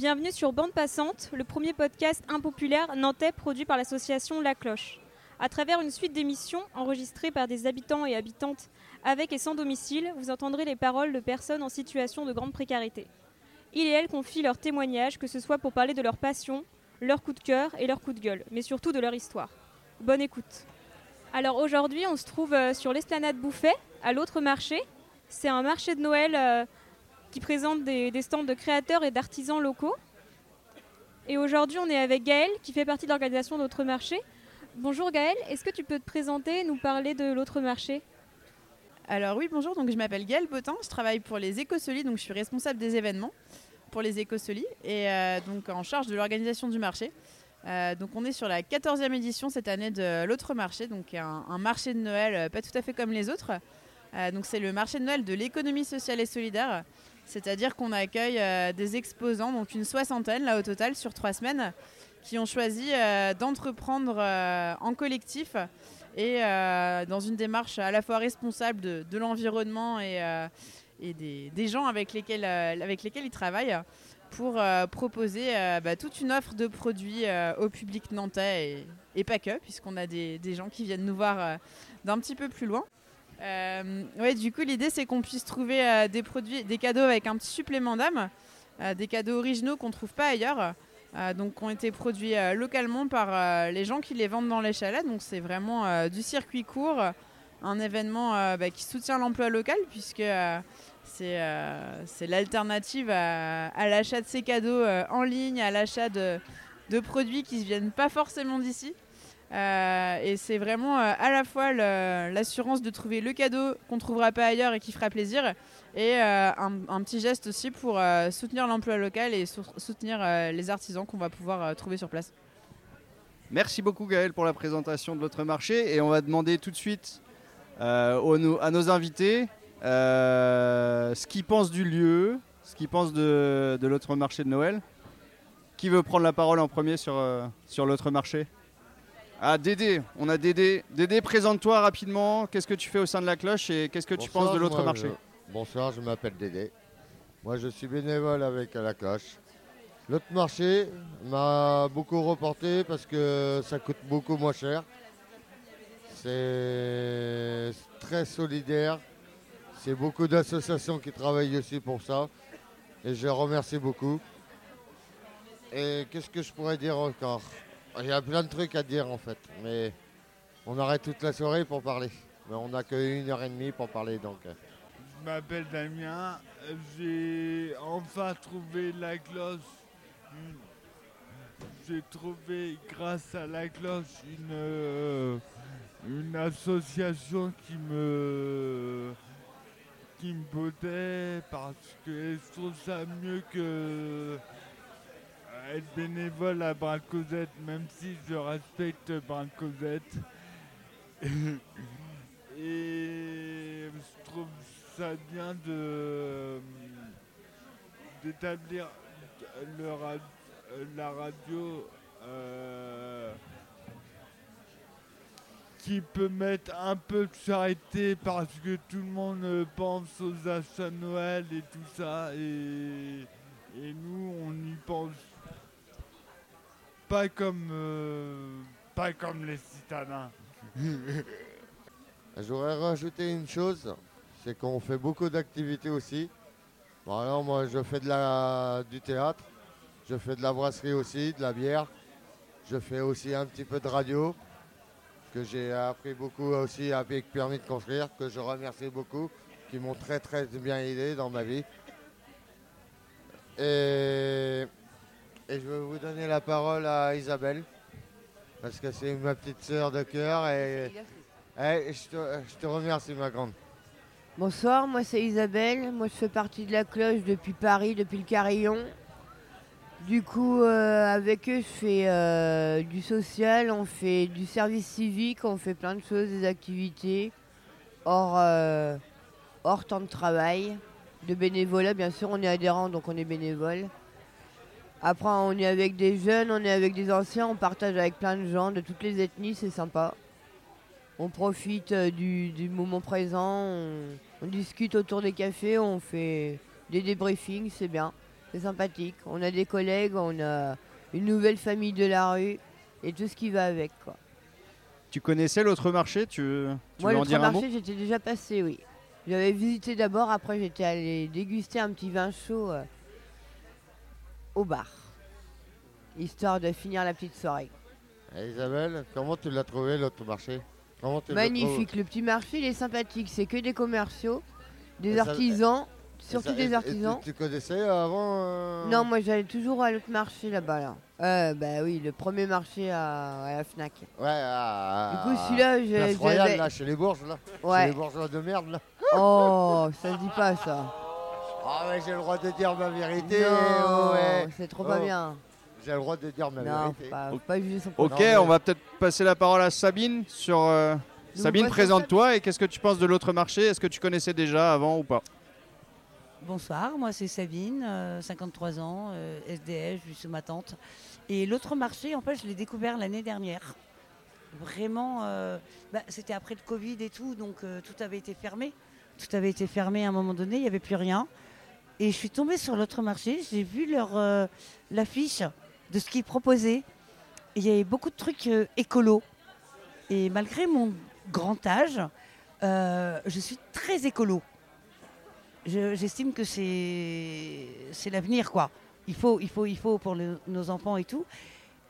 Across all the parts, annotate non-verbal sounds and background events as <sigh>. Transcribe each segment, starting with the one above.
Bienvenue sur Bande Passante, le premier podcast impopulaire nantais produit par l'association La Cloche. À travers une suite d'émissions enregistrées par des habitants et habitantes avec et sans domicile, vous entendrez les paroles de personnes en situation de grande précarité. Ils et elles confient leurs témoignages, que ce soit pour parler de leur passion, leur coup de cœur et leur coup de gueule, mais surtout de leur histoire. Bonne écoute. Alors aujourd'hui, on se trouve euh, sur l'esplanade Bouffet, à l'autre marché. C'est un marché de Noël euh, qui présente des, stands de créateurs et d'artisans locaux. Et aujourd'hui, on est avec Gaël, qui fait partie de l'organisation de l'autre marché. Bonjour Gaël, est-ce que tu peux te présenter et nous parler de l'autre marché? Alors oui, bonjour, donc je m'appelle Gaëlle Botin, je travaille pour les Écosolis, donc je suis responsable des événements pour les Écosolis et euh, donc en charge de l'organisation du marché. Euh, donc on est sur la 14e édition cette année de l'autre marché, donc un, marché de Noël euh, pas tout à fait comme les autres. Donc c'est le marché de Noël de l'économie sociale et solidaire, c'est-à-dire qu'on accueille euh, des exposants, donc une soixantaine là au total sur trois semaines, qui ont choisi euh, d'entreprendre euh, en collectif et dans une démarche à la fois responsable de, l'environnement et, des, gens avec lesquels, ils travaillent pour proposer bah, toute une offre de produits au public nantais et, pas que, puisqu'on a des, gens qui viennent nous voir d'un petit peu plus loin. Euh, du coup, l'idée c'est qu'on puisse trouver euh, des produits, des cadeaux avec un petit supplément d'âme, euh, des cadeaux originaux qu'on trouve pas ailleurs, donc qui ont été produits localement par les gens qui les vendent dans les chalets. Donc c'est vraiment du circuit court, un événement bah, qui soutient l'emploi local puisque c'est l'alternative à, l'achat de ces cadeaux en ligne, à l'achat de, de produits qui ne viennent pas forcément d'ici. Euh, et c'est vraiment euh, à la fois l'assurance de trouver le cadeau qu'on ne trouvera pas ailleurs et qui fera plaisir, et euh, un, petit geste aussi pour soutenir l'emploi local et sou- soutenir les artisans qu'on va pouvoir trouver sur place. Merci beaucoup Gaël pour la présentation de l'autre marché et on va demander tout de suite à nos invités ce qu'ils pensent du lieu, ce qu'ils pensent de, l'autre marché de Noël. Qui veut prendre la parole en premier sur, sur l'autre marché? Ah Dédé, on a Dédé. Dédé, présente-toi rapidement, qu'est-ce que tu fais au sein de la cloche et qu'est-ce que tu Bonsoir, penses de l'autre moi, marché je- Bonsoir, je m'appelle Dédé. Moi, je suis bénévole avec la cloche. L'autre marché m'a beaucoup reporté parce que ça coûte beaucoup moins cher. C'est très solidaire. C'est beaucoup d'associations qui travaillent aussi pour ça. Et je remercie beaucoup. Et qu'est-ce que je pourrais dire encore? Il y a plein de trucs à dire en fait. Mais on arrête toute la soirée pour parler. Mais on n'a qu'une heure et demie pour parler donc. euh. Je m'appelle Damien, j'ai enfin trouvé la cloche. J'ai trouvé grâce à la cloche une, euh, une association qui me qui me bottait parce que je trouve ça mieux que être bénévole à Brin Cosette, même si je respecte Brin Cosette. <laughs> Et je trouve ça bien de d'établir le la radio euh, qui peut mettre un peu de charité parce que tout le monde pense aux achats Noël et tout ça et, et nous on y pense pas comme euh, pas comme les citadins. <laughs> Je voudrais rajouter une chose, c'est qu'on fait beaucoup d'activités aussi. Par exemple, moi je fais de la, du théâtre, je fais de la brasserie aussi, de la bière. Je fais aussi un petit peu de radio, que j'ai appris beaucoup aussi avec Permis de construire, que je remercie beaucoup, qui m'ont très très bien aidé dans ma vie. Et, et je vais vous donner la parole à Isabelle, parce que c'est ma petite sœur de cœur et je, te, je te remercie, ma grande. Bonsoir, moi c'est Isabelle. Moi je fais partie de la cloche depuis Paris, depuis le Carillon. Du coup, euh, avec eux, je fais euh, du social, on fait du service civique, on fait plein de choses, des activités hors, euh, hors temps de travail, de bénévolat. Bien sûr, on est adhérent, donc on est bénévole. Après, on est avec des jeunes, on est avec des anciens, on partage avec plein de gens de toutes les ethnies, c'est sympa. On profite euh, du, du moment présent, on, on discute autour des cafés, on fait des débriefings, c'est bien. C'est sympathique. On a des collègues, on a une nouvelle famille de la rue et tout ce qui va avec. Quoi. Tu connaissais l'autre marché Tu, tu Moi, l'autre marché, j'étais déjà passé, oui. J'avais visité d'abord, après j'étais allé déguster un petit vin chaud euh, au bar. Histoire de finir la petite soirée. Et Isabelle, comment tu l'as trouvé l'autre marché? Comment tu l'as Magnifique, le petit marché il est sympathique, c'est que des commerciaux, des Et artisans, surtout ça- des et artisans. tu, tu connaissais avant euh, Non, moi j'allais toujours à l'autre marché là-bas. Là. Euh, bah oui, le premier marché à, à la Fnac. Ouais, à, Du coup, celui-là, j'ai- Place Royale, j'avais. là, chez les Bourges, là. Chez Ouais. les bourgeois de merde, là. Oh, ça se dit pas ça. Ah ouais, j'ai le droit de dire ma vérité. Non, ouais. c'est trop pas Oh. bien. J'ai le droit de dire ma Non, vérité. pas, faut pas juger son Ok, Non, mais- on va peut-être passer la parole à Sabine sur. euh, Nous Sabine, voici présente-toi et qu'est-ce que tu penses de l'autre marché? Est-ce que tu connaissais déjà avant ou pas? Bonsoir, moi c'est Sabine, euh, 53 ans, euh, SDF, je suis sous ma tante. Et l'autre marché, en fait, je l'ai découvert l'année dernière. Vraiment, euh, bah, c'était après le Covid et tout, donc euh, tout avait été fermé. Tout avait été fermé à un moment donné, il n'y avait plus rien. Et je suis tombée sur l'autre marché, j'ai vu leur euh, l'affiche de ce qu'ils proposaient. Il y avait beaucoup de trucs euh, écolos. Et malgré mon grand âge, euh, je suis très écolo. Je- J'estime que c'est l'avenir, quoi. Il faut, il faut, il faut pour nos enfants et tout.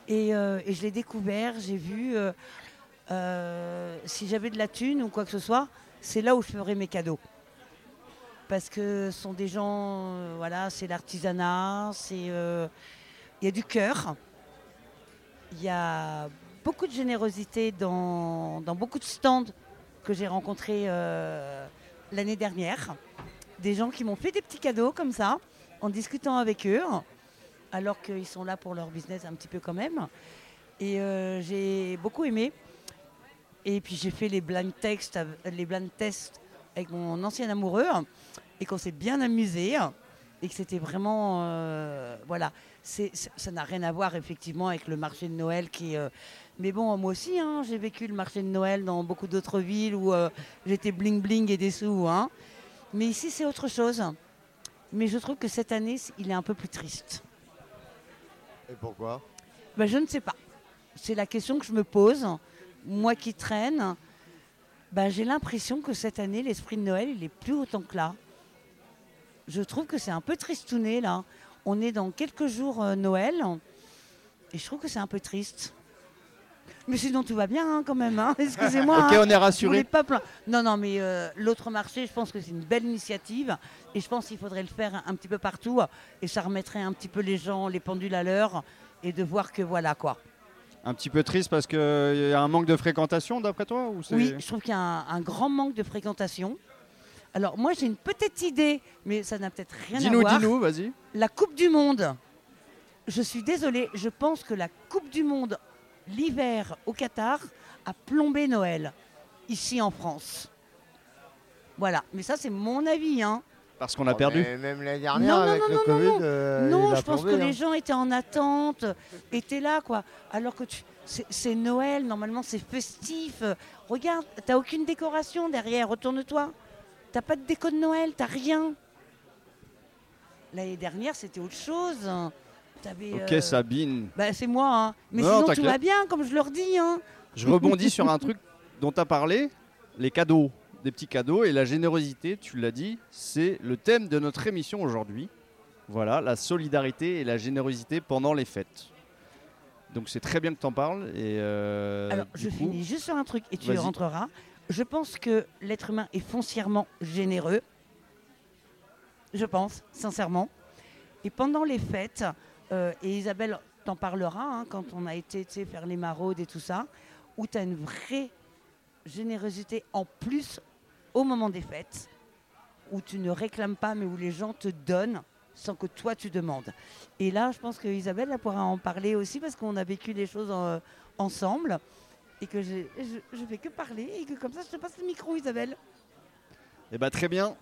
Et, euh, et je l'ai découvert, j'ai vu. si j'avais de la thune ou quoi que ce soit, c'est là où je ferais mes cadeaux. Parce que ce sont des gens, euh, voilà, c'est l'artisanat, c'est, euh, il y a du cœur, il y a beaucoup de générosité dans, dans beaucoup de stands que j'ai rencontrés euh, l'année dernière des gens qui m'ont fait des petits cadeaux comme ça, en discutant avec eux, alors qu'ils sont là pour leur business un petit peu quand même. Et j'ai beaucoup aimé. Et puis j'ai fait les blind les blind tests avec mon ancien amoureux, et qu'on s'est bien amusé, et que c'était vraiment, euh, voilà, c'est, ça n'a rien à voir effectivement avec le marché de Noël qui. euh, mais bon, moi aussi, hein, j'ai vécu le marché de Noël dans beaucoup d'autres villes où euh, j'étais bling bling et des sous, hein. Mais ici, c'est autre chose. Mais je trouve que cette année, il est un peu plus triste. Et pourquoi? Ben, je ne sais pas. C'est la question que je me pose. Moi qui traîne, ben, j'ai l'impression que cette année, l'esprit de Noël, il est plus autant que là. Je trouve que c'est un peu tristouné, là. On est dans quelques jours euh, Noël. Et je trouve que c'est un peu triste. Mais sinon, tout va bien hein, quand même. hein. <laughs> Excusez-moi. Ok, hein. on est Je rassuré. pas plein- Non, non, mais euh, l'autre marché, je pense que c'est une belle initiative et je pense qu'il faudrait le faire un petit peu partout et ça remettrait un petit peu les gens, les pendules à l'heure et de voir que voilà quoi. Un petit peu triste parce qu'il y a un manque de fréquentation d'après toi ou c'est- Oui, je trouve qu'il y a un, un grand manque de fréquentation. Alors moi j'ai une petite idée, mais ça n'a peut-être rien à Dis-nous, voir. dis-nous, vas-y. La Coupe du Monde. Je suis désolée, je pense que la Coupe du Monde, l'hiver au Qatar, a plombé Noël, ici en France. Voilà, mais ça c'est mon avis. Hein. Parce qu'on a Oh, perdu. mais Même l'année dernière, Non, non, avec non, le non, Covid, non, euh, non, je pense plombé, que hein. les gens étaient en attente, étaient là, quoi. Alors que tu- c'est Noël, normalement c'est festif. Regarde, t'as aucune décoration derrière, retourne-toi. T'as pas de déco de Noël, t'as rien. L'année dernière, c'était autre chose. Ok, euh, Sabine. bah, c'est moi, hein. Mais Non, sinon, tout va bien, comme je leur dis, hein. Je rebondis sur un truc dont tu as parlé, les cadeaux, des petits cadeaux et la générosité, tu l'as dit, c'est le thème de notre émission aujourd'hui. Voilà, la solidarité et la générosité pendant les fêtes. Donc c'est très bien que tu en parles. Et euh, Alors, je coup, finis juste sur un truc et tu rentreras. Je pense que l'être humain est foncièrement généreux. Je pense, sincèrement. Et pendant les fêtes, euh, et Isabelle t'en parlera hein, quand on a été faire les maraudes et tout ça, où tu as une vraie générosité en plus au moment des fêtes, où tu ne réclames pas, mais où les gens te donnent sans que toi tu demandes. Et là, je pense que Isabelle elle pourra en parler aussi parce qu'on a vécu les choses en- ensemble et que je, je fais que parler et que comme ça je te passe le micro Isabelle. eh ben, très bien.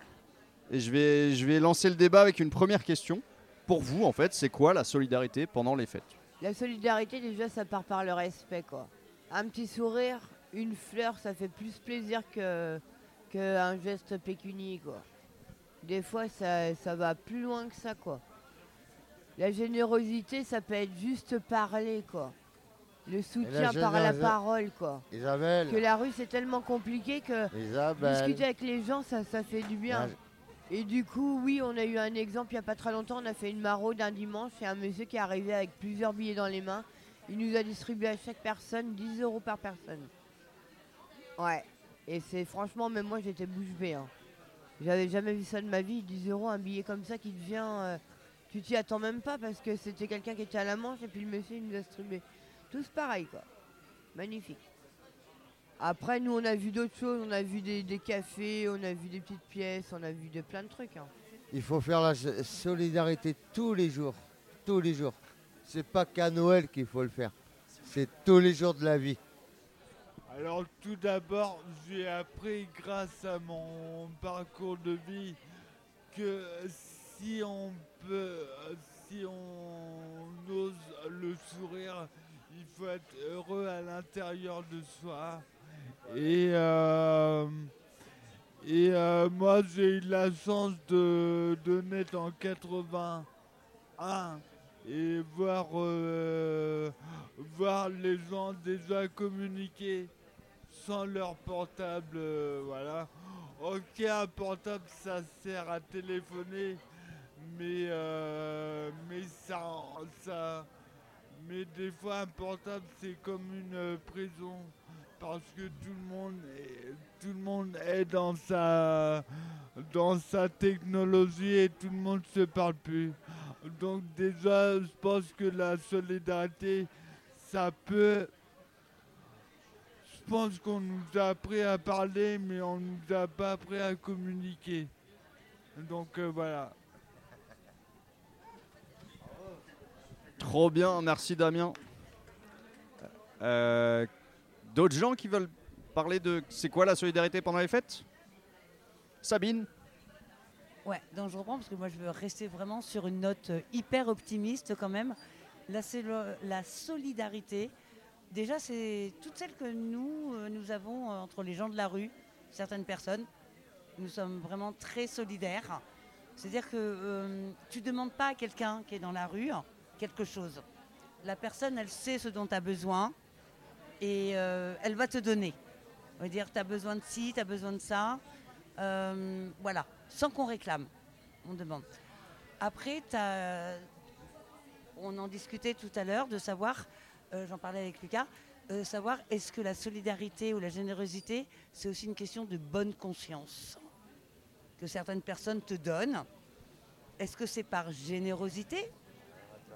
Et je vais, je vais lancer le débat avec une première question. Pour vous, en fait, c'est quoi la solidarité pendant les fêtes? La solidarité, déjà, ça part par le respect, quoi. Un petit sourire, une fleur, ça fait plus plaisir que qu'un geste pécunier, quoi. Des fois, ça, ça va plus loin que ça, quoi. La générosité, ça peut être juste parler, quoi. Le soutien la par la parole, quoi. Isabelle, Que la rue, c'est tellement compliqué que Isabelle. discuter avec les gens, ça, ça fait du bien. La- Et du coup, oui, on a eu un exemple il n'y a pas très longtemps. On a fait une maraude un dimanche. C'est un monsieur qui est arrivé avec plusieurs billets dans les mains. Il nous a distribué à chaque personne 10 euros par personne. Ouais. Et c'est franchement, même moi, j'étais bouche bée. hein. J'avais jamais vu ça de ma vie. 10 euros, un billet comme ça qui te vient. euh, tu t'y attends même pas parce que c'était quelqu'un qui était à la manche et puis le monsieur, il nous a distribué. Tous pareil, quoi. Magnifique. Après, nous, on a vu d'autres choses. On a vu des, cafés, on a vu des petites pièces, on a vu de plein de trucs. hein. Il faut faire la so- solidarité tous les jours. Tous les jours. C'est pas qu'à Noël qu'il faut le faire. C'est tous les jours de la vie. Alors tout d'abord, j'ai appris grâce à mon parcours de vie que si on peut, si on ose le sourire, il faut être heureux à l'intérieur de soi. Et, euh, euh, moi, j'ai eu la chance de, de naître en 81 et voir, euh, voir les gens déjà communiquer leur portable, euh, voilà. Ok, un portable, ça sert à téléphoner, mais, euh, mais ça, ça, mais des fois un portable, c'est comme une euh, prison, parce que tout le monde est, tout le monde est dans sa, dans sa technologie et tout le monde se parle plus. Donc déjà, je pense que la solidarité, ça peut pense qu'on nous a appris à parler, mais on nous a pas appris à communiquer. Donc euh, voilà. Trop bien, merci Damien. Euh, D'autres gens qui veulent parler de c'est quoi la solidarité pendant les fêtes? Sabine? Ouais, donc je reprends parce que moi je veux rester vraiment sur une note hyper optimiste quand même. La, sélo- la solidarité, déjà c'est toutes celles que nous, euh, nous avons euh, entre les gens de la rue, certaines personnes. Nous sommes vraiment très solidaires. C'est-à-dire que euh, tu ne demandes pas à quelqu'un qui est dans la rue quelque chose. La personne, elle sait ce dont tu as besoin et elle va te donner. On va dire, tu as besoin de ci, tu as besoin de ça. Voilà, sans qu'on réclame, on demande. Après, t'as- on en discutait tout à l'heure de savoir, j'en parlais avec Lucas, euh, savoir est-ce que la solidarité ou la générosité, c'est aussi une question de bonne conscience que certaines personnes te donnent. Est-ce que c'est par générosité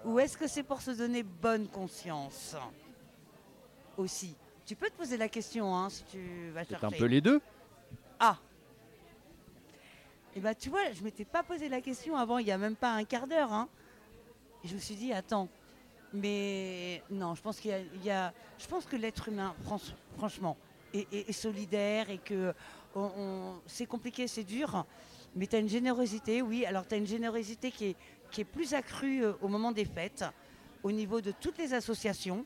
ou est-ce que c'est pour se donner bonne conscience aussi? Tu peux te poser la question hein, si tu vas C'est chercher. un peu les deux. Ah Et bah tu vois, je m'étais pas posé la question avant, il y a même pas un quart d'heure. hein. Et je me suis dit, attends, mais non, je pense qu'il y a, je pense que l'être humain, franch- franchement, est, solidaire et que c'est compliqué, c'est dur, mais tu as une générosité, oui. Alors tu as une générosité qui est, plus accrue euh, au moment des fêtes, au niveau de toutes les associations.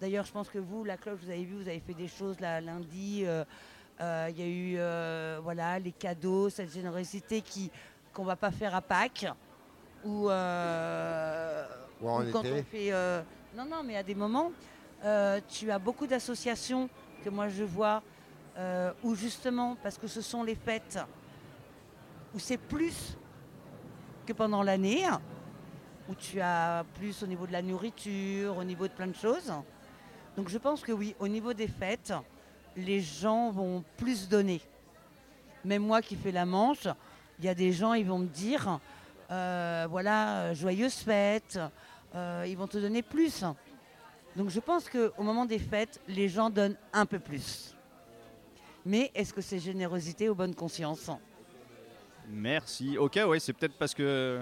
D'ailleurs, je pense que vous, la cloche, vous avez vu, vous avez fait des choses là lundi. euh, euh, Il y a eu voilà, les cadeaux, cette générosité qui qu'on va pas faire à Pâques. Ou, Ou en ou quand été. on fait. euh, non, non, mais à des moments, euh, tu as beaucoup d'associations que moi je vois euh, où justement, parce que ce sont les fêtes, où c'est plus que pendant l'année, où tu as plus au niveau de la nourriture, au niveau de plein de choses. Donc je pense que oui, au niveau des fêtes, les gens vont plus donner. Même moi qui fais la manche, il y a des gens, ils vont me dire, euh, voilà, joyeuses fêtes, euh, ils vont te donner plus. Donc je pense qu'au moment des fêtes, les gens donnent un peu plus. Mais est-ce que c'est générosité ou bonne conscience? Merci. Ok, ouais, c'est peut-être parce que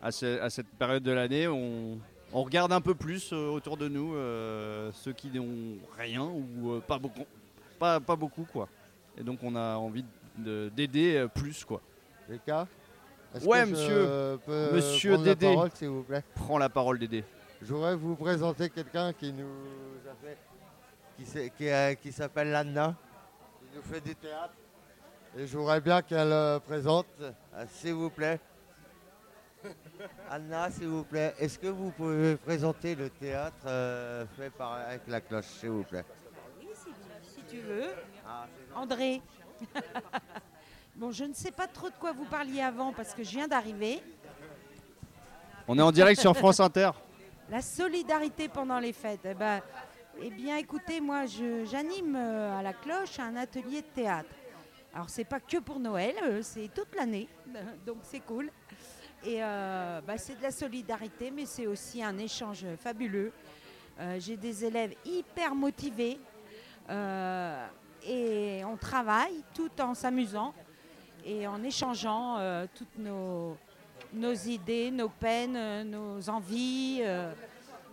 à, ce- à cette période de l'année, on, on regarde un peu plus euh, autour de nous euh, ceux qui n'ont rien ou euh, pas beaucoup, pas, pas beaucoup quoi. Et donc on a envie de- d'aider plus quoi. Lucas est-ce Ouais, que je monsieur. peux Monsieur prendre la Dédé. parole, s'il vous plaît Prends la parole Dédé. Je voudrais vous présenter quelqu'un qui nous a fait, qui, s'est- qui, euh, qui s'appelle Lana, qui nous fait du théâtre. Et je voudrais bien qu'elle euh, présente, euh, s'il vous plaît. Anna, s'il vous plaît, est-ce que vous pouvez présenter le théâtre euh, fait par, avec la cloche, s'il vous plaît? Oui, si, si tu veux. Ah, André. <laughs> bon, je ne sais pas trop de quoi vous parliez avant parce que je viens d'arriver. On est en direct sur France Inter. <laughs> La solidarité pendant les fêtes. Eh, ben, eh bien, écoutez, moi, je- j'anime euh, à la cloche un atelier de théâtre. Alors, c'est pas que pour Noël, euh, c'est toute l'année, <laughs> donc c'est cool. Et euh, bah, c'est de la solidarité, mais c'est aussi un échange fabuleux. J'ai des élèves hyper motivés et on travaille tout en s'amusant et en échangeant euh, toutes nos, nos idées, nos peines, euh, nos envies. euh,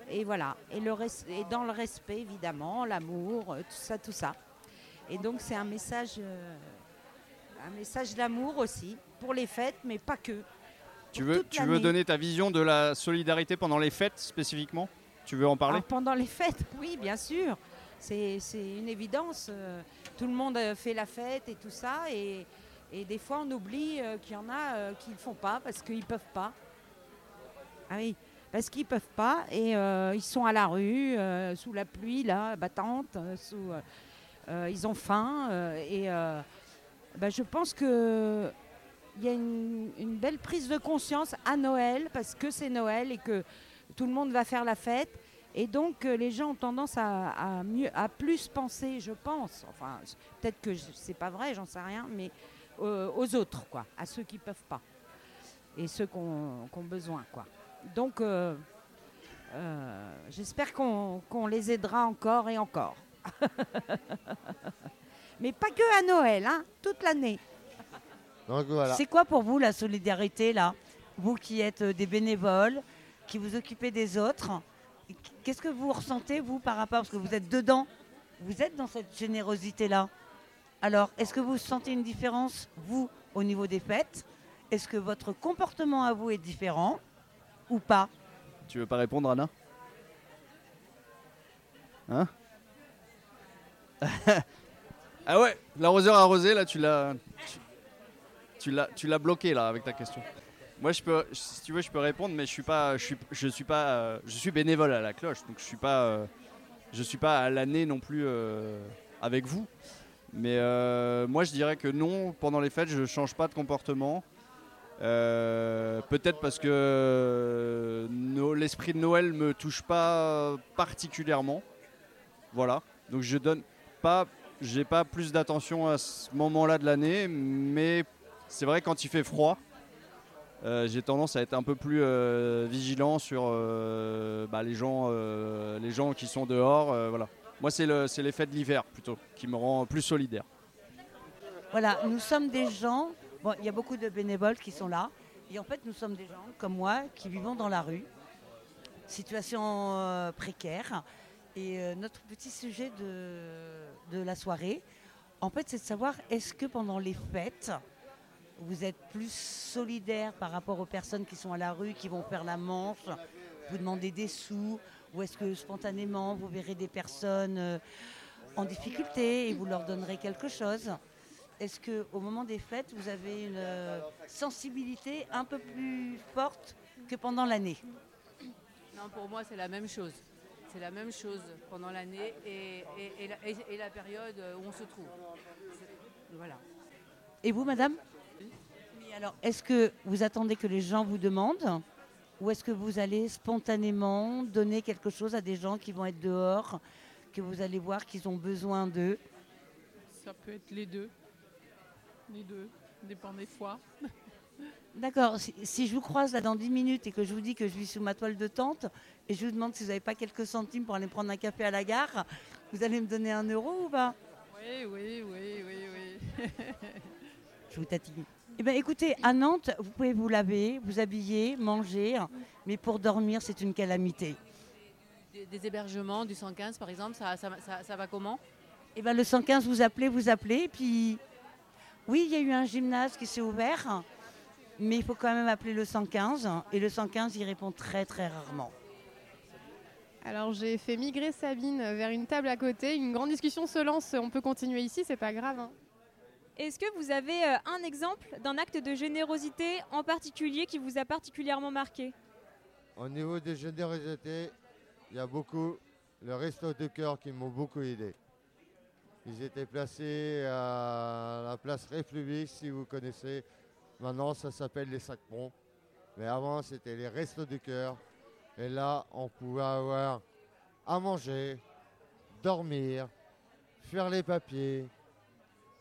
et voilà. Et, le res- et dans le respect, évidemment, l'amour, tout ça, tout ça. Et donc, c'est un message, euh, un message d'amour aussi, pour les fêtes, mais pas que. Tu veux, tu veux donner ta vision de la solidarité pendant les fêtes spécifiquement? Tu veux en parler? Alors, pendant les fêtes, <laughs> oui, bien sûr. C'est une évidence. Tout le monde fait la fête et tout ça. Et, et des fois, on oublie euh, qu'il y en a euh, qui ne font pas parce qu'ils ne peuvent pas. Ah oui, parce qu'ils ne peuvent pas. Et euh, ils sont à la rue, sous la pluie, là, battante. ils ont faim. et bah, je pense que il y a une, belle prise de conscience à Noël parce que c'est Noël et que tout le monde va faire la fête. Et donc, les gens ont tendance à, à mieux, à plus penser, je pense, enfin, peut-être que c'est pas vrai, j'en sais rien, mais aux autres, quoi, à ceux qui peuvent pas. Et ceux qui ont, besoin, quoi. Donc, euh, euh, j'espère qu'on qu'on les aidera encore et encore. <laughs> mais pas que à Noël, hein, toute l'année. Voilà. C'est quoi pour vous la solidarité là? Vous qui êtes euh, des bénévoles, qui vous occupez des autres, qu'est-ce que vous ressentez vous par rapport Parce que vous êtes dedans, vous êtes dans cette générosité là. Alors, est-ce que vous sentez une différence, vous, au niveau des fêtes? Est-ce que votre comportement à vous est différent ou pas? Tu veux pas répondre, Anna? Hein? <laughs> Ah ouais, l'arroseur arrosé, là, tu l'as. Tu, l'as, bloqué, là, avec ta question. Moi, je peux, si tu veux, je peux répondre, mais je suis pas, je suis, pas, euh, bénévole à la cloche, donc je suis pas, euh, je suis pas à l'année non plus euh, avec vous. Mais euh, moi, je dirais que non, pendant les fêtes, je change pas de comportement. Euh, Peut-être parce que l'esprit de Noël me touche pas particulièrement. Voilà. Donc je donne pas, j'ai pas plus d'attention à ce moment-là de l'année, mais c'est vrai quand il fait froid, euh, j'ai tendance à être un peu plus vigilant sur bah, les gens, les gens qui sont dehors. voilà. Moi, c'est le, c'est l'effet de l'hiver plutôt qui me rend plus solidaire. Voilà, nous sommes des gens, bon, il y a beaucoup de bénévoles qui sont là, et en fait nous sommes des gens comme moi qui vivons dans la rue, situation euh, précaire, et euh, notre petit sujet de, la soirée, en fait c'est de savoir est-ce que pendant les fêtes, vous êtes plus solidaire par rapport aux personnes qui sont à la rue, qui vont faire la manche, vous demandez des sous, ou est-ce que spontanément vous verrez des personnes euh, en difficulté et vous leur donnerez quelque chose? Est-ce qu'au moment des fêtes, vous avez une euh, sensibilité un peu plus forte que pendant l'année? Non, pour moi, c'est la même chose. C'est la même chose pendant l'année et, et- et la, et- et la période où on se trouve. Voilà. Et vous, madame? Oui, alors, est-ce que vous attendez que les gens vous demandent? Ou est-ce que vous allez spontanément donner quelque chose à des gens qui vont être dehors, que vous allez voir qu'ils ont besoin d'eux? Ça peut être les deux. Les deux. Dépend des fois. <laughs> D'accord, si, si je vous croise là dans 10 minutes et que je vous dis que je vis sous ma toile de tente et je vous demande si vous n'avez pas quelques centimes pour aller prendre un café à la gare, vous allez me donner un euro ou pas? Oui, oui, oui, oui, oui. Je vous tatine. Eh bien, écoutez, à Nantes, vous pouvez vous laver, vous habiller, manger, mais pour dormir, c'est une calamité. Des, des hébergements, du 115 par exemple, ça, ça- ça- ça va comment? Eh bien, le 115, vous appelez, vous appelez, et puis oui, il y a eu un gymnase qui s'est ouvert, mais il faut quand même appeler le 115, et le 115, il répond très très rarement. Alors j'ai fait migrer Sabine vers une table à côté. Une grande discussion se lance. On peut continuer ici, c'est pas grave. hein. Est-ce que vous avez euh, un exemple d'un acte de générosité en particulier qui vous a particulièrement marqué? Au niveau des générosités, il y a beaucoup le resto de cœur qui m'ont beaucoup aidé. Ils étaient placés à la place République, si vous connaissez. Maintenant, ça s'appelle les Sacs-Ponts. Mais avant, c'était les restos du cœur. Et là, on pouvait avoir à manger, dormir, faire les papiers.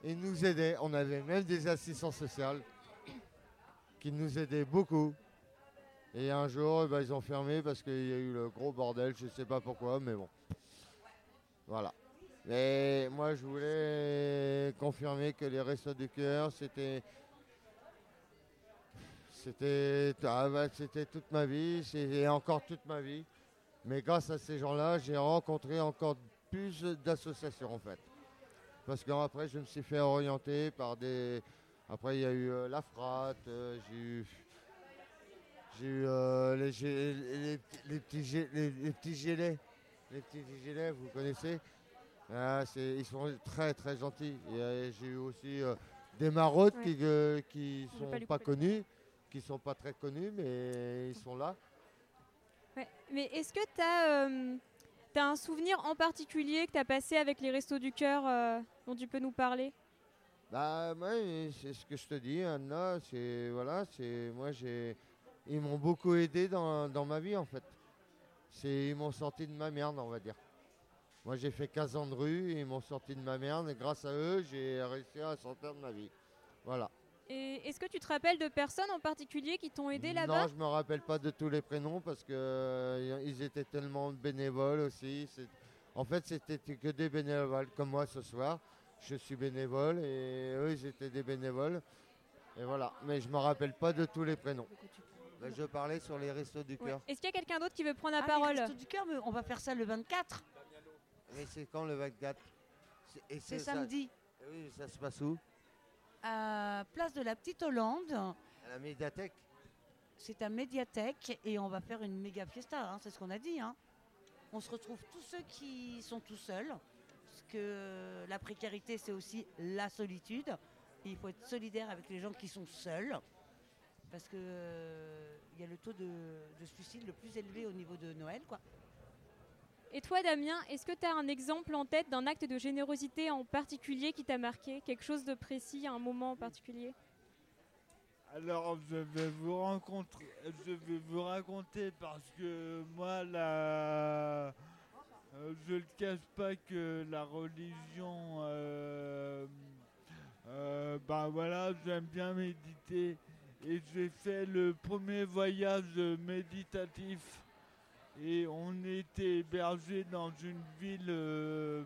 Ils nous aidaient. On avait même des assistants sociaux qui nous aidaient beaucoup. Et un jour, eh ben, ils ont fermé parce qu'il y a eu le gros bordel, je ne sais pas pourquoi, mais bon. Voilà. Mais moi, je voulais confirmer que les Restos du Cœur, c'était. C'était ah c'était toute ma vie, c'est encore toute ma vie. Mais grâce à ces gens-là, j'ai rencontré encore plus d'associations en fait. Parce qu'après, je me suis fait orienter par des. Après, il y a eu euh, la FRAT, euh, j'ai eu. J'ai eu euh, les, gé- les- les petits gé- les- petits gilets. Les petits gilets, vous connaissez Ah, Ils sont très très gentils. Euh, j'ai eu aussi des maraudes Ouais. qui ne qui sont pas pas connus, qui sont pas très connus, mais ils sont là. Ouais. Mais est-ce que tu as, un souvenir en particulier que tu as passé avec les Restos du Cœur euh, dont tu peux nous parler? Bah ouais, c'est ce que je te dis, Anna, c'est voilà, c'est moi j'ai ils m'ont beaucoup aidé dans, dans ma vie en fait. C'est ils m'ont sorti de ma merde, on va dire. Moi j'ai fait 15 ans de rue, ils m'ont sorti de ma merde et grâce à eux, j'ai réussi à sortir de ma vie. Voilà. Et est-ce que tu te rappelles de personnes en particulier qui t'ont aidé là-bas Non, je me rappelle pas de tous les prénoms parce que euh, ils étaient tellement bénévoles aussi. En fait, c'était que des bénévoles comme moi ce soir. Je suis bénévole et eux, ils étaient des bénévoles. Et voilà. Mais je me rappelle pas de tous les prénoms. Bah, je parlais sur les restos du Ouais. cœur. Est-ce qu'il y a quelqu'un d'autre qui veut prendre la Ah, les parole Restos du cœur, mais on va faire ça le 24. Mais c'est quand le 24 C'est- et C'est ça- samedi. Oui, ça se passe où? À Place de la Petite Hollande. À la médiathèque C'est à Médiathèque et on va faire une méga fiesta, hein, c'est ce qu'on a dit. hein. On se retrouve tous ceux qui sont tout seuls, parce que la précarité c'est aussi la solitude. Et il faut être solidaire avec les gens qui sont seuls, parce qu'il y a le taux de, de suicide le plus élevé au niveau de Noël. Quoi. Et toi, Damien, est-ce que tu as un exemple en tête d'un acte de générosité en particulier qui t'a marqué Quelque chose de précis, un moment en particulier? Alors je vais vous raconter parce que moi la, euh, je ne cache pas que la religion, euh, euh, ben voilà, j'aime bien méditer et j'ai fait le premier voyage méditatif et on était hébergé dans une ville euh,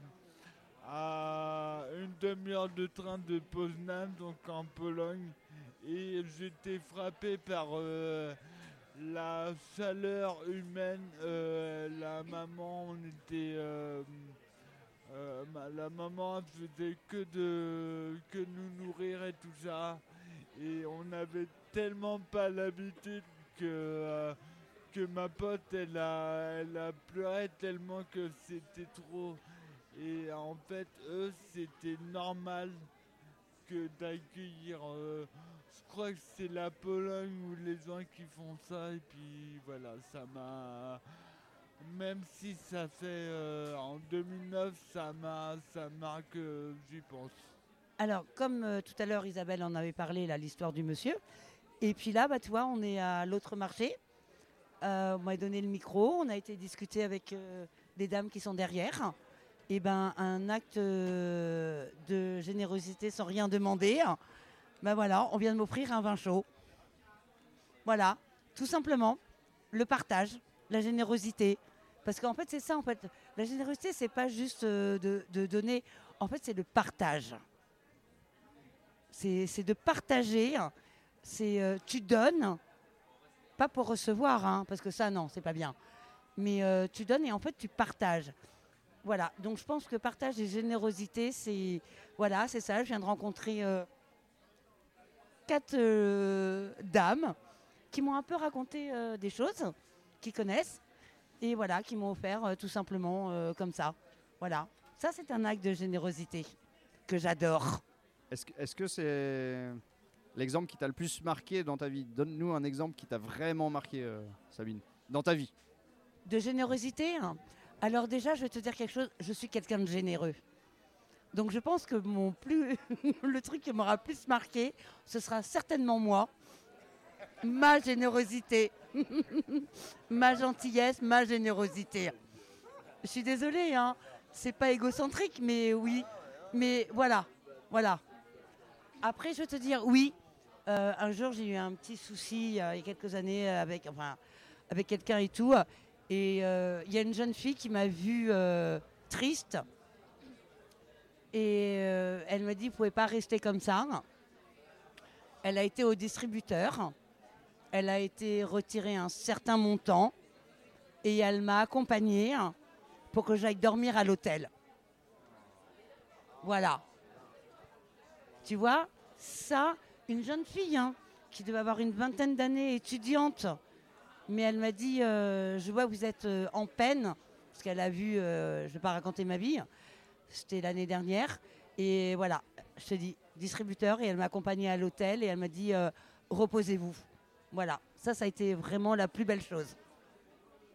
à une demi-heure de train de Poznan, donc en Pologne et j'étais frappé par euh, la chaleur humaine. euh, la maman, on était. la maman faisait que de que nous nourrir et tout ça. Et on n'avait tellement pas l'habitude que, que ma pote elle a, elle a pleuré tellement que c'était trop. Et en fait, eux, c'était normal que d'accueillir. euh, je crois que c'est la Pologne ou les gens qui font ça. Et puis voilà, ça m'a. Même si ça fait euh, en 2009, ça m'a, ça marque, euh, j'y pense. Alors, comme euh, tout à l'heure Isabelle en avait parlé, là, l'histoire du monsieur. Et puis là, bah, tu vois, on est à l'autre marché. Euh, on m'a donné le micro, on a été discuter avec euh, des dames qui sont derrière. Et ben, un acte euh, de générosité sans rien demander. Ben voilà, on vient de m'offrir un vin chaud. Voilà, tout simplement, le partage, la générosité. Parce qu'en fait, c'est ça, en fait. La générosité, c'est pas juste de, donner. En fait, c'est le partage. C'est de partager. C'est tu donnes, pas pour recevoir, hein, parce que ça, non, c'est pas bien. Mais euh, tu donnes et en fait, tu partages. Voilà. Donc, je pense que partage et générosité, c'est voilà, c'est ça. Je viens de rencontrer euh, quatre euh, dames qui m'ont un peu raconté des choses, qui connaissent, et voilà, qui m'ont offert tout simplement comme ça. Voilà. Ça, c'est un acte de générosité que j'adore. Est-ce que c'est l'exemple qui t'a le plus marqué dans ta vie Donne-nous un exemple qui t'a vraiment marqué, euh, Sabine, dans ta vie. De générosité hein. Alors déjà, je vais te dire quelque chose, je suis quelqu'un de généreux. Donc je pense que mon plus <laughs> le truc qui m'aura plus marqué, ce sera certainement moi. Ma générosité. <laughs> ma gentillesse, ma générosité. Je suis désolée, hein. C'est pas égocentrique, mais oui. Mais voilà, voilà. Après, je vais te dire, oui. Euh, un jour, j'ai eu un petit souci euh, il y a quelques années avec, enfin, avec quelqu'un et tout. Et euh, il y a une jeune fille qui m'a vue euh, triste. Et euh, elle m'a dit, vous pouvez pas rester comme ça. Elle a été au distributeur. Elle a été retirée un certain montant. Et elle m'a accompagnée pour que j'aille dormir à l'hôtel. Voilà. Tu vois, ça, une jeune fille hein, qui devait avoir une vingtaine d'années, étudiante, mais elle m'a dit, euh, je vois vous êtes euh, en peine, parce qu'elle a vu, euh, je ne vais pas raconter ma vie, c'était l'année dernière, et voilà, je te dis, distributeur, et elle m'a accompagnée à l'hôtel, et elle m'a dit, reposez-vous. Voilà, ça, ça a été vraiment la plus belle chose.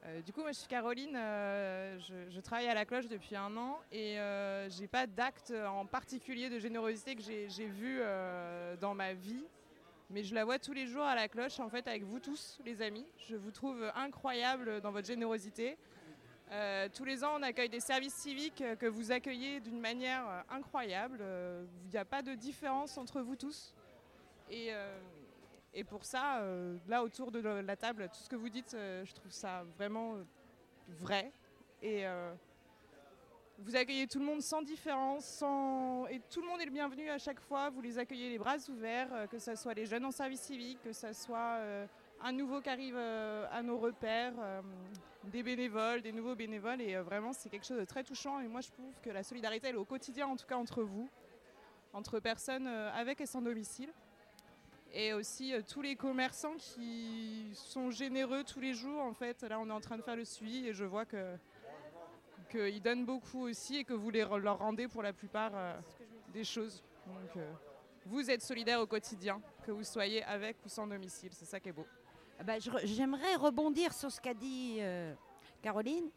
Euh, du coup, moi, je suis Caroline. euh, je, travaille à la cloche depuis un an et euh, j'ai pas d'acte en particulier de générosité que j'ai vu euh, dans ma vie. Mais je la vois tous les jours à la cloche, en fait, avec vous tous, les amis. Je vous trouve incroyable dans votre générosité. Tous les ans, on accueille des services civiques que vous accueillez d'une manière incroyable. Il n'y a pas de différence entre vous tous. Et, et pour ça, euh, là autour de la table, tout ce que vous dites, euh, je trouve ça vraiment euh, vrai. Et vous accueillez tout le monde sans différence, et tout le monde est le bienvenu à chaque fois. Vous les accueillez les bras ouverts, que ce soit les jeunes en service civique, que ce soit un nouveau qui arrive à nos repères, des bénévoles, des nouveaux bénévoles. Et vraiment, c'est quelque chose de très touchant. Et moi, je trouve que la solidarité, elle est au quotidien, en tout cas entre vous, entre personnes avec et sans domicile et aussi euh, tous les commerçants qui sont généreux tous les jours. En fait, là, on est en train de faire le suivi et je vois que qu'ils donnent beaucoup aussi et que vous les, leur rendez pour la plupart euh, des choses. Euh, vous êtes solidaires au quotidien, que vous soyez avec ou sans domicile. C'est ça qui est beau. Ah bah, J'aimerais rebondir sur ce qu'a dit Caroline.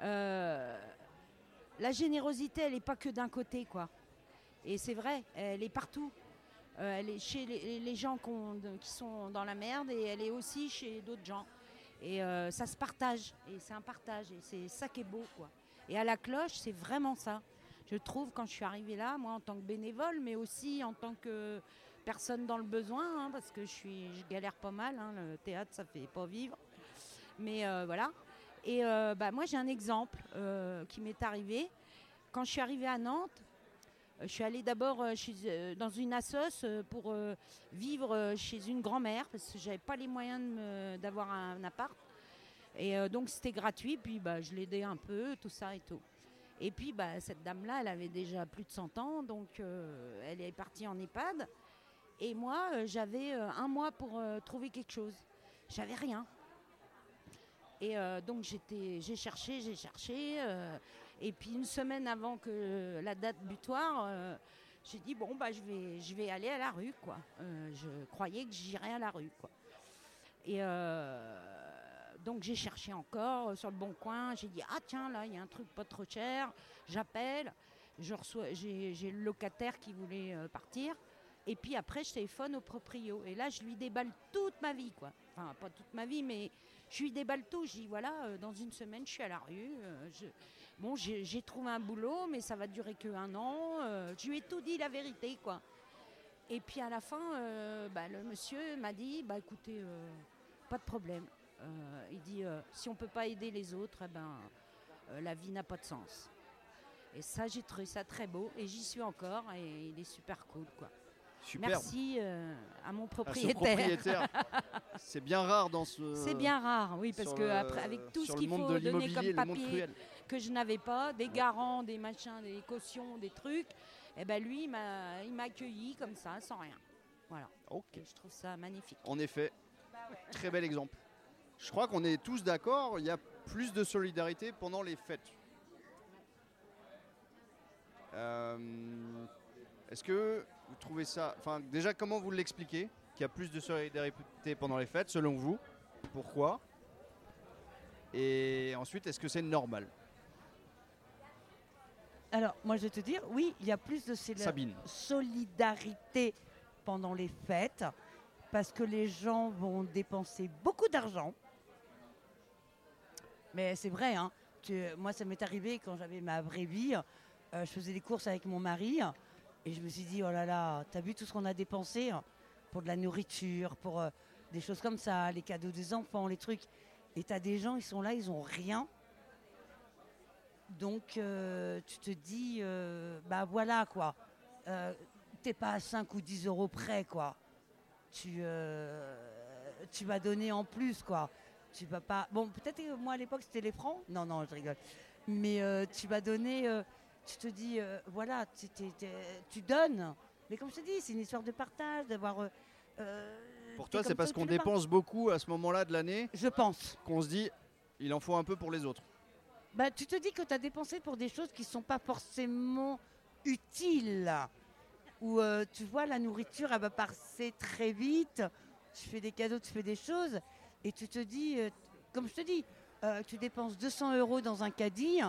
La générosité, elle n'est pas que d'un côté, quoi. Et c'est vrai, elle est partout. Euh, elle est chez les, gens qui sont dans la merde et elle est aussi chez d'autres gens. Et euh, ça se partage. Et c'est un partage. Et c'est ça qui est beau, quoi. Et à la cloche, c'est vraiment ça. Je trouve, quand je suis arrivée là, moi en tant que bénévole, mais aussi en tant que personne dans le besoin, hein, parce que je, galère pas mal. hein, le théâtre, ça fait pas vivre. Mais euh, voilà. Et bah, moi, j'ai un exemple qui m'est arrivé. Quand je suis arrivée à Nantes, je suis allée d'abord euh, euh, dans une assoce euh, pour euh, vivre euh, chez une grand-mère, parce que j'avais pas les moyens d'avoir un appart. Et euh, donc, c'était gratuit. Puis, bah, je l'aidais un peu, tout ça et tout. Et puis, bah, cette dame-là, elle avait déjà plus de 100 ans, donc euh, elle est partie en EHPAD. Et moi, euh, j'avais euh, un mois pour euh, trouver quelque chose. J'avais rien. Et euh, donc j'ai cherché, j'ai cherché. Et puis une semaine avant que la date butoir, euh, j'ai dit bon bah je vais, je vais aller à la rue quoi. Euh, je croyais que j'irais à la rue quoi. Et euh, donc j'ai cherché encore sur le bon coin. J'ai dit ah tiens là il y a un truc pas trop cher. J'appelle. Je reçois, j'ai, le locataire qui voulait partir. Et puis après, je téléphone au proprio. Et là, je lui déballe toute ma vie, quoi. Enfin, pas toute ma vie, mais je lui déballe tout. Je dis, voilà, dans une semaine, je suis à la rue. Bon, j'ai trouvé un boulot, mais ça va durer que un an. euh, je lui ai tout dit, la vérité, quoi. Et puis à la fin, euh, bah, le monsieur m'a dit, bah écoutez, euh, pas de problème. Il dit, si on peut pas aider les autres, eh ben, la vie n'a pas de sens. Et ça, j'ai trouvé ça très beau. Et j'y suis encore. Et il est super cool, quoi. Merci euh, à mon ce propriétaire. propriétaire. <laughs> C'est bien rare dans ce. C'est bien rare, oui, parce que le- après, avec tout ce qu'il faut donner comme papier que je n'avais pas, des garants, des machins, des cautions, des trucs, et ben lui, il m'a il m'a accueilli comme ça, sans rien. Voilà. Et je trouve ça magnifique. En effet, très bel exemple. Je crois qu'on est tous d'accord, il y a plus de solidarité pendant les fêtes. Euh, Est-ce que vous trouvez ça. Enfin, déjà, comment vous l'expliquez Qu'il y a plus de solidarité pendant les fêtes, selon vous? Pourquoi? Et ensuite, est-ce que c'est normal? Alors, moi, je vais te dire, oui, il y a plus de Sabine. solidarité pendant les fêtes parce que les gens vont dépenser beaucoup d'argent. Mais c'est vrai, hein. Tu- moi, ça m'est arrivé quand j'avais ma vraie vie. euh, je faisais des courses avec mon mari et je me suis dit, oh là là, t'as vu tout ce qu'on a dépensé hein, pour de la nourriture, pour euh, des choses comme ça, les cadeaux des enfants, les trucs. Et t'as des gens, ils sont là, ils ont rien. Donc, euh, tu te dis, euh, bah voilà quoi. T'es pas à 5 ou 10 euros près quoi. Tu, tu vas donner en plus quoi. Tu vas pas. Bon, peut-être que moi à l'époque c'était les francs. Non, non, je rigole. Mais tu vas donner. Tu te dis, euh, voilà, tu- donnes. Mais comme je te dis, c'est une histoire de partage, d'avoir. euh, euh, Pour toi, c'est parce qu'on dépense beaucoup à ce moment-là de l'année Je pense. Qu'on se dit, il en faut un peu pour les autres. Bah, tu te dis que tu as dépensé pour des choses qui ne sont pas forcément utiles. Ou euh, tu vois, la nourriture, elle va passer très vite. Tu fais des cadeaux, tu fais des choses. Et tu te dis, euh, comme je te dis, tu dépenses 200 euros dans un caddie.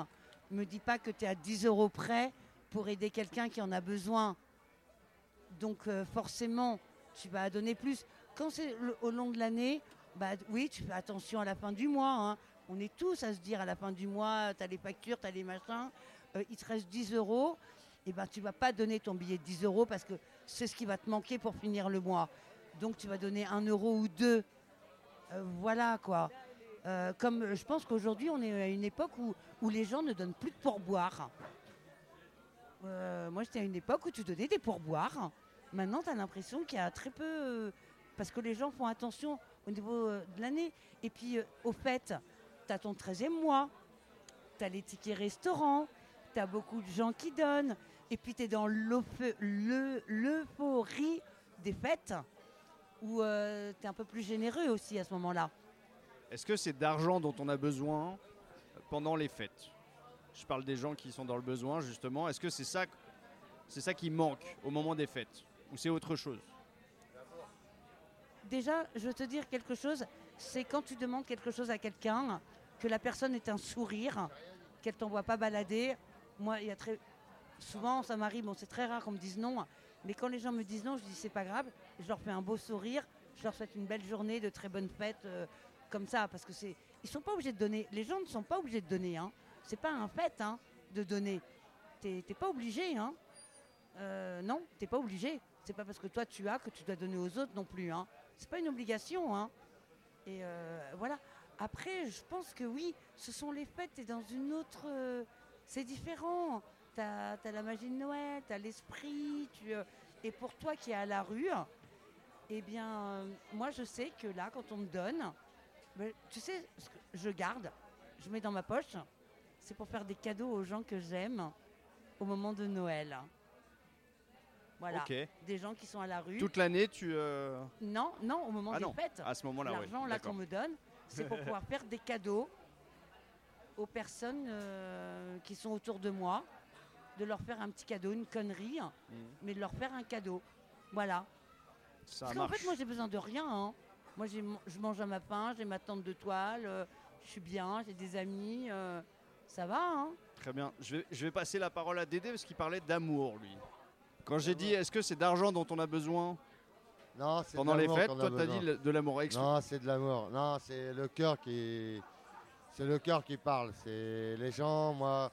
Me dis pas que tu es à 10 euros près pour aider quelqu'un qui en a besoin. Donc euh, forcément, tu vas donner plus. Quand c'est au long de l'année, bah oui, tu fais attention à la fin du mois. hein. On est tous à se dire à la fin du mois, tu as les factures, tu as les machins, euh, il te reste 10 euros. Et ben tu vas pas donner ton billet de 10 euros parce que c'est ce qui va te manquer pour finir le mois. Donc tu vas donner un euro ou deux. Euh, voilà quoi. Euh, comme je pense qu'aujourd'hui on est à une époque où, où les gens ne donnent plus de pourboire. Euh, moi, j'étais à une époque où tu donnais des pourboires. Maintenant, tu as l'impression qu'il y a très peu. euh, parce que les gens font attention au niveau de l'année. Et puis, au fait, tu as ton 13e mois, tu as les tickets restaurants, tu as beaucoup de gens qui donnent. Et puis, tu es dans l'euph- le- l'euphorie des fêtes où tu es un peu plus généreux aussi à ce moment-là. Est-ce que c'est d'argent dont on a besoin pendant les fêtes? Je parle des gens qui sont dans le besoin, justement. Est-ce que c'est ça, qui manque au moment des fêtes? Ou c'est autre chose? Déjà, je veux te dire quelque chose, c'est quand tu demandes quelque chose à quelqu'un, que la personne ait un sourire, qu'elle t'envoie pas balader. Moi, il y a très souvent, ça m'arrive, c'est très rare qu'on me dise non, mais quand les gens me disent non, je dis c'est pas grave, je leur fais un beau sourire, je leur souhaite une belle journée, de très bonnes fêtes, euh, comme ça, parce que c'est, ils sont pas obligés de donner. Les gens ne sont pas obligés de donner, hein. C'est pas un fait, hein, de donner. T'es pas obligé, hein. Euh, non, t'es pas obligé. C'est pas parce que toi tu as que tu dois donner aux autres non plus. Hein. C'est pas une obligation. Hein. Et euh, voilà. Après, je pense que oui, ce sont les fêtes. T'es dans une autre. euh, c'est différent. T'as as la magie de Noël, t'as l'esprit. Tu, euh, et pour toi qui es à la rue, eh bien, moi je sais que là, quand on me donne, tu sais, ce que je garde, je mets dans ma poche. C'est pour faire des cadeaux aux gens que j'aime au moment de Noël. Voilà. Ok. Des gens qui sont à la rue. Toute l'année, tu. euh, Non, non, au moment Ah des non, fêtes. à ce moment-là, L'argent là qu'on me donne, c'est pour pouvoir faire des cadeaux aux personnes euh, qui sont autour de moi, de leur faire un petit cadeau, une connerie, mais de leur faire un cadeau. Voilà. Ça Parce qu'en marche. fait, moi, j'ai besoin de rien. hein. Moi, je mange à ma faim, j'ai ma tente de toile, euh, je suis bien, j'ai des amis, euh, ça va. Hein Très bien. Je vais, je vais passer la parole à Dédé parce qu'il parlait d'amour, lui. Quand j'ai dit est-ce que c'est d'argent dont on a besoin? Non, c'est de pendant les fêtes, toi t'as dit de l'amour. Non, c'est de l'amour. Non, c'est le cœur qui, c'est le cœur qui parle. C'est les gens. Moi,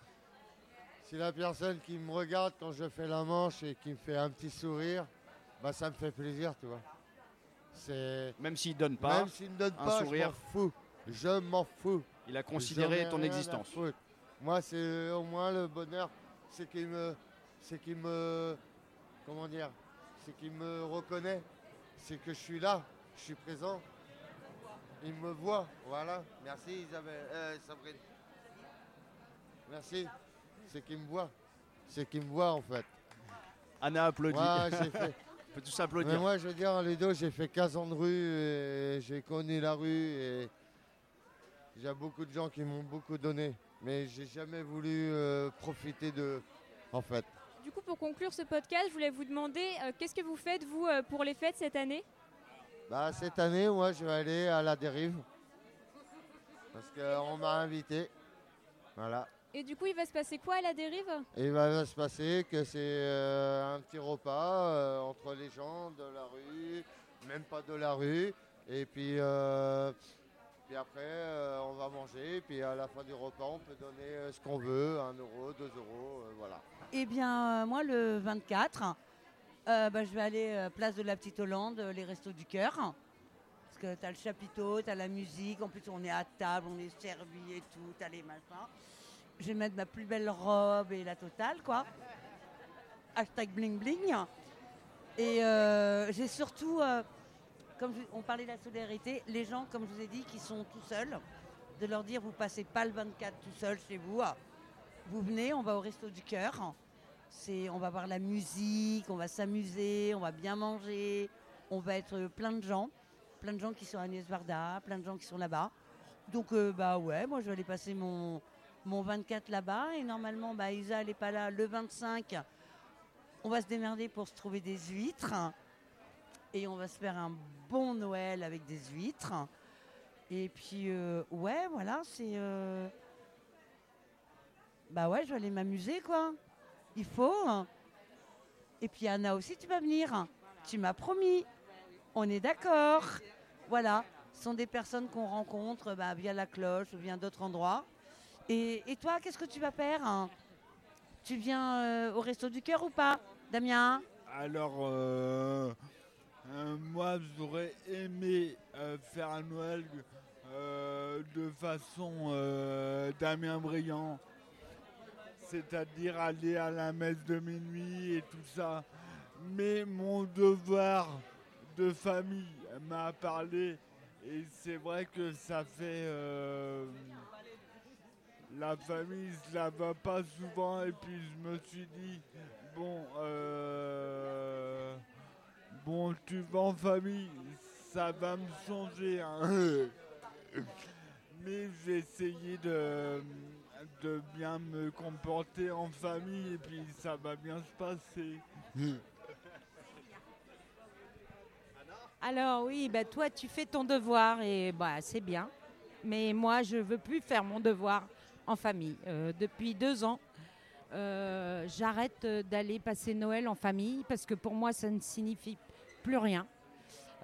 si la personne qui me regarde quand je fais la manche et qui me fait un petit sourire, bah ça me fait plaisir, tu vois. C'est Même s'il donne pas, Même s'il ne donne un pas, sourire. je m'en fous. Je m'en fous. Il a considéré J'en ai ton rien à existence. foutre. Moi, c'est au moins le bonheur, c'est qu'il me, c'est qu'il me, comment dire, c'est qu'il me reconnaît, c'est que je suis là, je suis présent. Il me voit, voilà. Merci Isabelle, euh, Sabrine. Merci. C'est qu'il me voit, c'est qu'il me voit en fait. Anna applaudit. Ouais, j'ai fait- <laughs> On peut tous applaudir. Mais moi, je veux dire, Ludo, j'ai fait 15 ans de rue et j'ai connu la rue et il y a beaucoup de gens qui m'ont beaucoup donné. Mais j'ai jamais voulu euh, profiter de. En fait. Du Du coup, pour conclure ce podcast, je voulais vous demander euh, qu'est-ce que vous faites, vous, euh, pour les fêtes cette année? Bah, cette année, moi, je vais aller à la dérive. Parce qu'on m'a invité. Voilà. Et du coup, il va se passer quoi à la dérive? Et il va se passer que c'est euh, un petit repas euh, entre les gens de la rue, même pas de la rue. Et puis, euh, puis après, euh, on va manger. Puis à la fin du repas, on peut donner ce qu'on veut, 1 euro, 2 euros, euh, voilà. Eh bien, euh, moi, le 24, euh, bah, je vais aller euh, place de la Petite Hollande, les Restos du Cœur. Parce que tu as le chapiteau, tu as la musique. En plus, on est à table, on est servi et tout, tu as les machins. Je vais mettre ma plus belle robe et la totale, quoi. Hashtag bling bling. Et euh, j'ai surtout, euh, comme on parlait de la solidarité, les gens, comme je vous ai dit, qui sont tout seuls, de leur dire vous passez pas le 24 tout seul chez vous. Vous venez, on va au resto du cœur. On va voir la musique, on va s'amuser, on va bien manger. On va être plein de gens, plein de gens qui sont à Agnès Varda, plein de gens qui sont là-bas. Donc euh, bah ouais, moi je vais aller passer mon, mon 24 là-bas et normalement bah Isa elle n'est pas là le 25. On va se démerder pour se trouver des huîtres et on va se faire un bon Noël avec des huîtres. Et puis euh, ouais voilà c'est euh, bah ouais, je vais aller m'amuser, quoi. Il faut. Et puis Anna aussi, tu vas venir. Tu m'as promis. On est d'accord. Voilà. Ce sont des personnes qu'on rencontre bah, via la cloche ou via d'autres endroits. Et, toi, qu'est-ce que tu vas faire hein? Tu viens euh, au Resto du Cœur ou pas, Damien? Alors, euh, euh, moi, j'aurais aimé faire un Noël de façon Damien Briand, c'est-à-dire aller à la messe de minuit et tout ça. Mais mon devoir de famille m'a parlé. Et c'est vrai que ça fait... la famille la va pas souvent et puis je me suis dit bon euh, bon tu vas en famille ça va me changer hein. mais j'ai essayé de de bien me comporter en famille et puis ça va bien se passer Alors oui, bah, toi tu fais ton devoir et bah, c'est bien. Mais moi je veux plus faire mon devoir en famille. Euh, depuis deux ans, euh, j'arrête d'aller passer Noël en famille parce que pour moi ça ne signifie plus rien.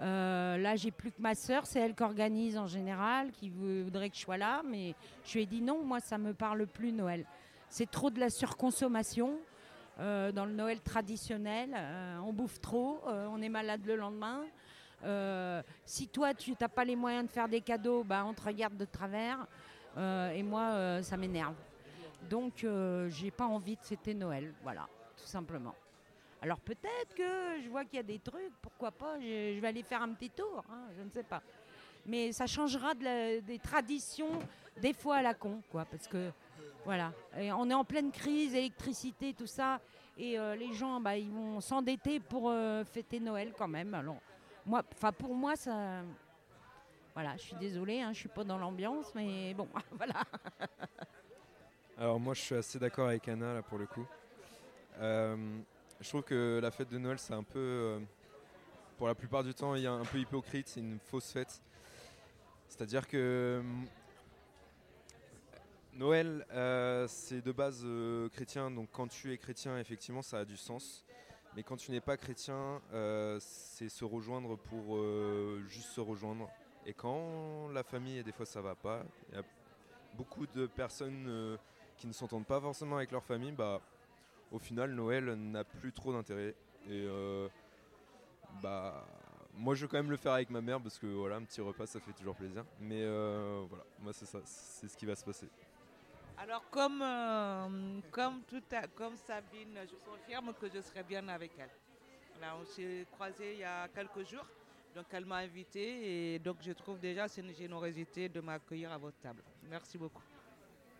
Euh, là j'ai plus que ma sœur, c'est elle qui organise en général, qui voudrait que je sois là, mais je lui ai dit non, moi ça me parle plus Noël. C'est trop de la surconsommation. Dans le Noël traditionnel, on bouffe trop, on est malade le lendemain. Si toi, tu n'as pas les moyens de faire des cadeaux, bah, on te regarde de travers. Euh, et moi, euh, ça m'énerve. Donc, euh, j'ai pas envie de fêter Noël. Voilà, tout simplement. Alors, peut-être que je vois qu'il y a des trucs, pourquoi pas, je, vais aller faire un petit tour, hein, je ne sais pas. Mais ça changera des traditions, des fois à la con, quoi, parce que voilà, on est en pleine crise, électricité, tout ça, et les gens, bah, ils vont s'endetter pour fêter Noël quand même. Alors, moi, enfin pour moi, ça, voilà, je suis désolée, hein, je suis pas dans l'ambiance, mais bon, <laughs> voilà. Alors moi je suis assez d'accord avec Anna là pour le coup. Euh, je trouve que la fête de Noël c'est un peu, euh, pour la plupart du temps, il y a un peu hypocrite, c'est une fausse fête. C'est-à-dire que hum, Noël euh, c'est de base euh, chrétien, donc quand tu es chrétien effectivement ça a du sens. Mais quand tu n'es pas chrétien, euh, c'est se rejoindre pour euh, juste se rejoindre. Et quand la famille, des fois ça va pas, il y a beaucoup de personnes euh, qui ne s'entendent pas forcément avec leur famille, bah, au final Noël n'a plus trop d'intérêt. Et euh, bah, moi je veux quand même le faire avec ma mère parce que voilà, un petit repas ça fait toujours plaisir. Mais euh, voilà, moi c'est ça, c'est ce qui va se passer. Alors, comme, comme, tout comme Sabine, je confirme que je serai bien avec elle. Là, on s'est croisés il y a quelques jours, donc elle m'a invité et donc je trouve déjà c'est une générosité de m'accueillir à votre table. Merci beaucoup.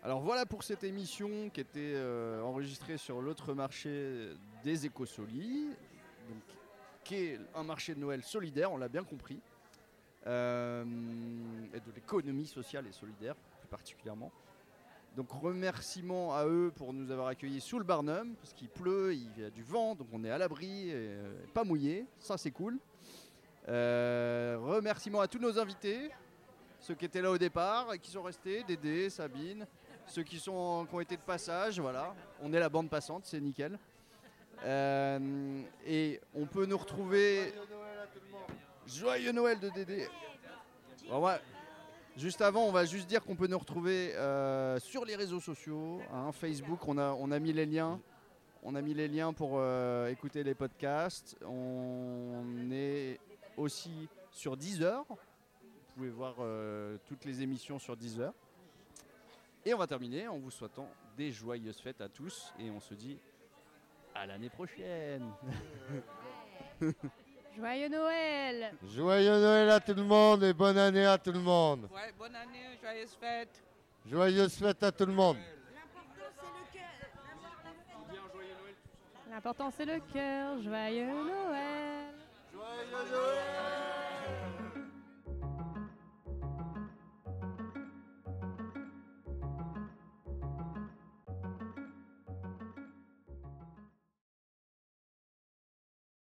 Alors voilà pour cette émission qui était euh, enregistrée sur l'autre marché des Écosolis, donc qui est un marché de Noël solidaire, on l'a bien compris, euh, et de l'économie sociale et solidaire plus particulièrement. Donc remerciements à eux pour nous avoir accueillis sous le Barnum, parce qu'il pleut, il y a du vent, donc on est à l'abri, et, euh, pas mouillé, ça c'est cool. Euh, remerciements à tous nos invités, ceux qui étaient là au départ et qui sont restés, Dédé, Sabine, ceux qui, sont, qui ont été de passage, voilà. On est la bande passante, c'est nickel. Euh, et on peut nous retrouver... Joyeux Noël de Dédé. Juste avant, on va juste dire qu'on peut nous retrouver euh, sur les réseaux sociaux, hein, Facebook, on a, mis les liens. On a mis les liens pour écouter les podcasts. On est aussi sur Deezer. Vous pouvez voir euh, toutes les émissions sur Deezer. Et on va terminer en vous souhaitant des joyeuses fêtes à tous. Et on se dit à l'année prochaine. <laughs> Joyeux Noël Joyeux Noël à tout le monde et bonne année à tout le monde. Ouais, bonne année, joyeuses fêtes. Joyeuses fêtes à tout le monde. L'important c'est le cœur. Joyeux Noël Joyeux Noël